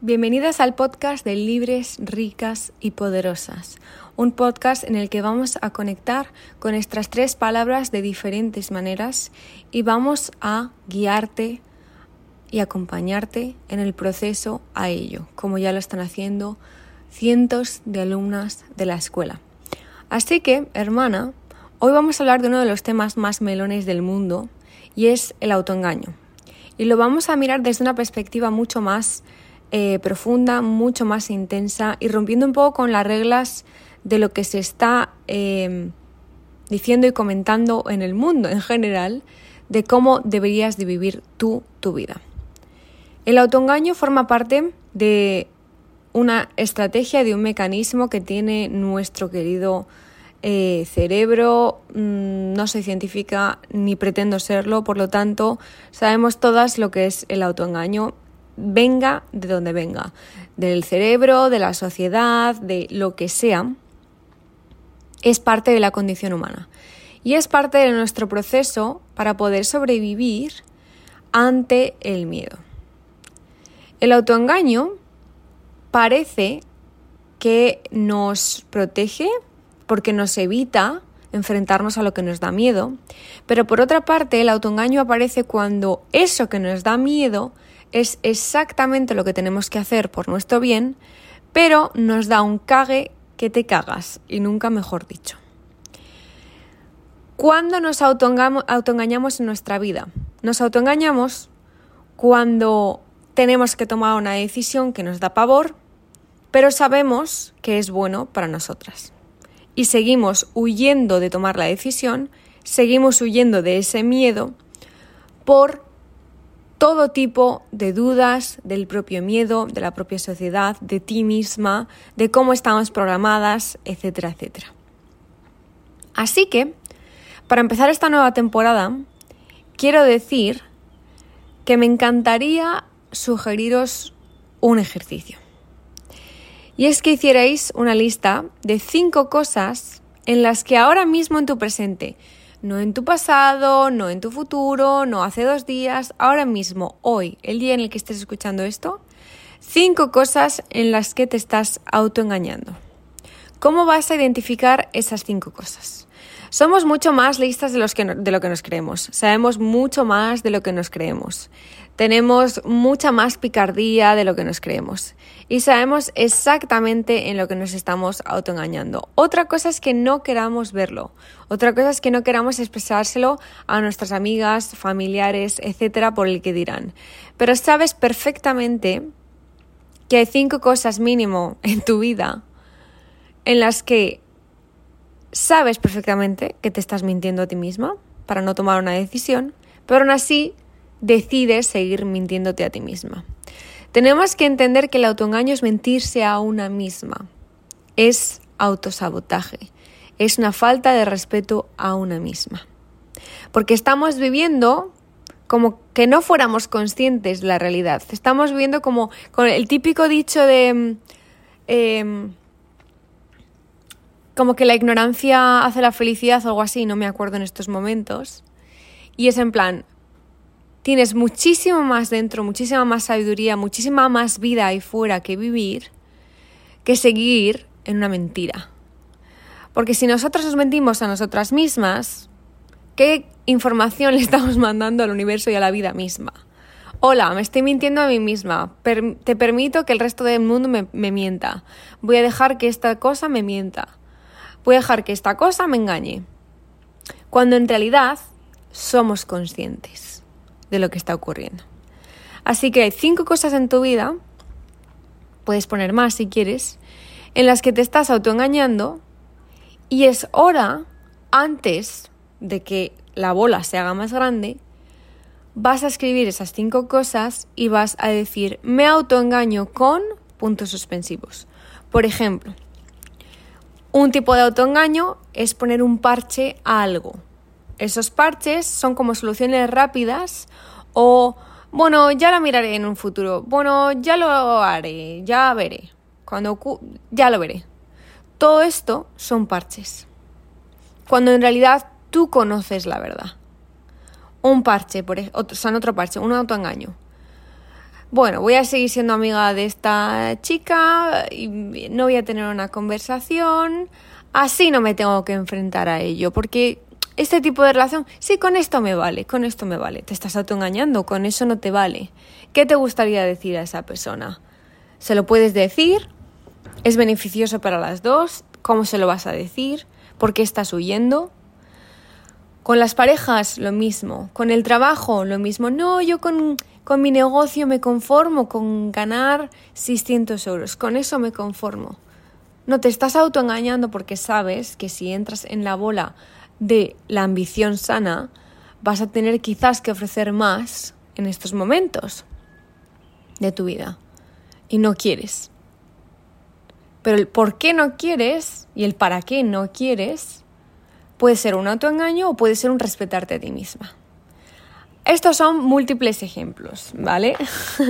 Bienvenidas al podcast de Libres, Ricas y Poderosas, un podcast en el que vamos a conectar con estas tres palabras de diferentes maneras y vamos a guiarte y acompañarte en el proceso a ello, como ya lo están haciendo cientos de alumnas de la escuela. Así que, hermana, hoy vamos a hablar de uno de los temas más melones del mundo y es el autoengaño. Y lo vamos a mirar desde una perspectiva mucho más eh, profunda, mucho más intensa y rompiendo un poco con las reglas de lo que se está em, diciendo y comentando en el mundo en general de cómo deberías de vivir tú tu vida. El autoengaño forma parte de una estrategia, de un mecanismo que tiene nuestro querido eh, cerebro. Mm, no soy científica ni pretendo serlo, por lo tanto sabemos todas lo que es el autoengaño venga de donde venga, del cerebro, de la sociedad, de lo que sea, es parte de la condición humana. Y es parte de nuestro proceso para poder sobrevivir ante el miedo. El autoengaño parece que nos protege porque nos evita enfrentarnos a lo que nos da miedo, pero por otra parte el autoengaño aparece cuando eso que nos da miedo es exactamente lo que tenemos que hacer por nuestro bien, pero nos da un cague que te cagas, y nunca mejor dicho. ¿Cuándo nos autoengañamos en nuestra vida? Nos autoengañamos cuando tenemos que tomar una decisión que nos da pavor, pero sabemos que es bueno para nosotras. Y seguimos huyendo de tomar la decisión, seguimos huyendo de ese miedo por todo tipo de dudas del propio miedo, de la propia sociedad, de ti misma, de cómo estamos programadas, etcétera, etcétera. Así que, para empezar esta nueva temporada, quiero decir que me encantaría sugeriros un ejercicio. Y es que hicierais una lista de cinco cosas en las que ahora mismo en tu presente no en tu pasado, no en tu futuro, no hace dos días, ahora mismo, hoy, el día en el que estés escuchando esto, cinco cosas en las que te estás autoengañando. ¿Cómo vas a identificar esas cinco cosas? Somos mucho más listas de, los que de lo que nos creemos, sabemos mucho más de lo que nos creemos tenemos mucha más picardía de lo que nos creemos y sabemos exactamente en lo que nos estamos autoengañando. Otra cosa es que no queramos verlo, otra cosa es que no queramos expresárselo a nuestras amigas, familiares, etcétera, por el que dirán. Pero sabes perfectamente que hay cinco cosas mínimo en tu vida en las que sabes perfectamente que te estás mintiendo a ti misma para no tomar una decisión, pero aún así decides seguir mintiéndote a ti misma. Tenemos que entender que el autoengaño es mentirse a una misma. Es autosabotaje. Es una falta de respeto a una misma. Porque estamos viviendo como que no fuéramos conscientes de la realidad. Estamos viviendo como con el típico dicho de... Em, como que la ignorancia hace la felicidad o algo así, no me acuerdo en estos momentos. Y es en plan, tienes muchísimo más dentro, muchísima más sabiduría, muchísima más vida ahí fuera que vivir, que seguir en una mentira. Porque si nosotros nos mentimos a nosotras mismas, ¿qué información le estamos mandando al universo y a la vida misma? Hola, me estoy mintiendo a mí misma. te permito que el resto del mundo me, me mienta. Voy a dejar que esta cosa me mienta. Voy a dejar que esta cosa me engañe. Cuando en realidad somos conscientes de lo que está ocurriendo. Así que hay cinco cosas en tu vida, puedes poner más si quieres, en las que te estás autoengañando y es hora, antes de que la bola se haga más grande, vas a escribir esas cinco cosas y vas a decir me autoengaño con puntos suspensivos. Por ejemplo, un tipo de autoengaño es poner un parche a algo. Esos parches son como soluciones rápidas o, bueno, ya la miraré en un futuro. Bueno, ya lo haré, ya veré. Cuando ya lo veré. Todo esto son parches. Cuando en realidad tú conoces la verdad. Un parche, por son otro parche, un autoengaño. Bueno, voy a seguir siendo amiga de esta chica y no voy a tener una conversación, así no me tengo que enfrentar a ello, porque este tipo de relación, sí, con esto me vale, con esto me vale. Te estás autoengañando, con eso no te vale. ¿Qué te gustaría decir a esa persona? ¿Se lo puedes decir? ¿Es beneficioso para las dos? ¿Cómo se lo vas a decir? ¿Por qué estás huyendo? Con las parejas lo mismo, con el trabajo lo mismo. No, yo con, con mi negocio me conformo con ganar 600 euros, con eso me conformo. No te estás autoengañando porque sabes que si entras en la bola de la ambición sana, vas a tener quizás que ofrecer más en estos momentos de tu vida y no quieres. Pero el por qué no quieres y el para qué no quieres puede ser un autoengaño o puede ser un respetarte a ti misma. Estos son múltiples ejemplos, ¿vale?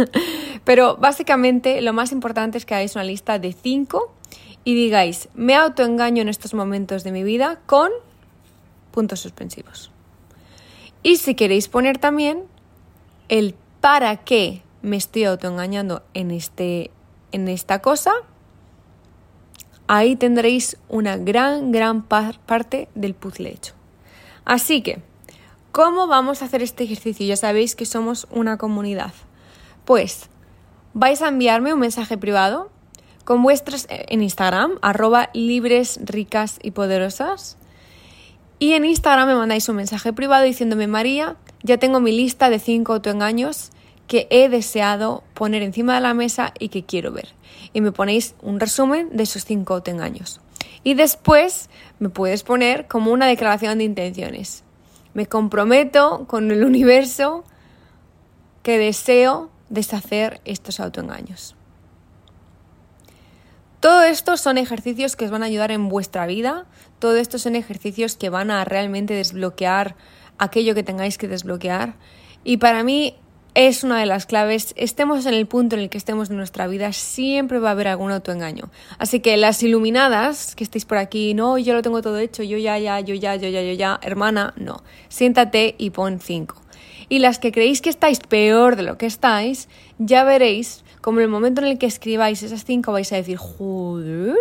Pero básicamente lo más importante es que hagáis una lista de cinco y digáis, me autoengaño en estos momentos de mi vida con puntos suspensivos. Y si queréis poner también el para qué me estoy autoengañando en, este, en esta cosa, ahí tendréis una gran, gran parte del puzzle hecho. Así que, ¿cómo vamos a hacer este ejercicio? Ya sabéis que somos una comunidad. Pues vais a enviarme un mensaje privado con vuestras eh, en Instagram, arroba libres, ricas y poderosas. Y en Instagram me mandáis un mensaje privado diciéndome, María, ya tengo mi lista de cinco autoengaños que he deseado poner encima de la mesa y que quiero ver. Y me ponéis un resumen de esos cinco autoengaños. Y después me puedes poner como una declaración de intenciones. Me comprometo con el universo que deseo deshacer estos autoengaños. Todo esto son ejercicios que os van a ayudar en vuestra vida, todo esto son ejercicios que van a realmente desbloquear aquello que tengáis que desbloquear. Y para mí es una de las claves, estemos en el punto en el que estemos en nuestra vida, siempre va a haber algún autoengaño. Así que las iluminadas que estéis por aquí, no, yo lo tengo todo hecho, yo ya, ya, yo ya, yo ya, yo ya, hermana, no. Siéntate y pon cinco. Y las que creéis que estáis peor de lo que estáis, ya veréis como en el momento en el que escribáis esas cinco vais a decir, joder,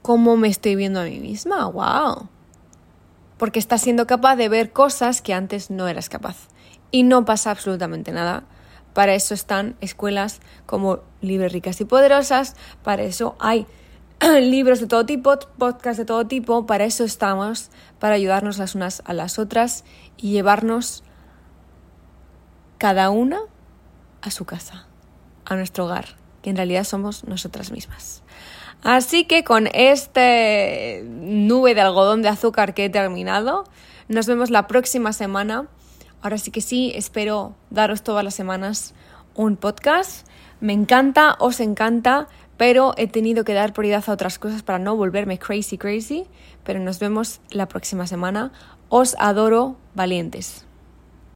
¿cómo me estoy viendo a mí misma? ¡Wow! Porque estás siendo capaz de ver cosas que antes no eras capaz. Y no pasa absolutamente nada. Para eso están escuelas como Libres, Ricas y Poderosas, para eso hay libros de todo tipo, podcasts de todo tipo, para eso estamos, para ayudarnos las unas a las otras y llevarnos cada una a su casa, a nuestro hogar, que en realidad somos nosotras mismas. Así que con este nube de algodón de azúcar que he terminado, nos vemos la próxima semana. Ahora sí que sí, espero daros todas las semanas un podcast. Me encanta, os encanta, pero he tenido que dar prioridad a otras cosas para no volverme crazy, crazy. Pero nos vemos la próxima semana. Os adoro, valientes.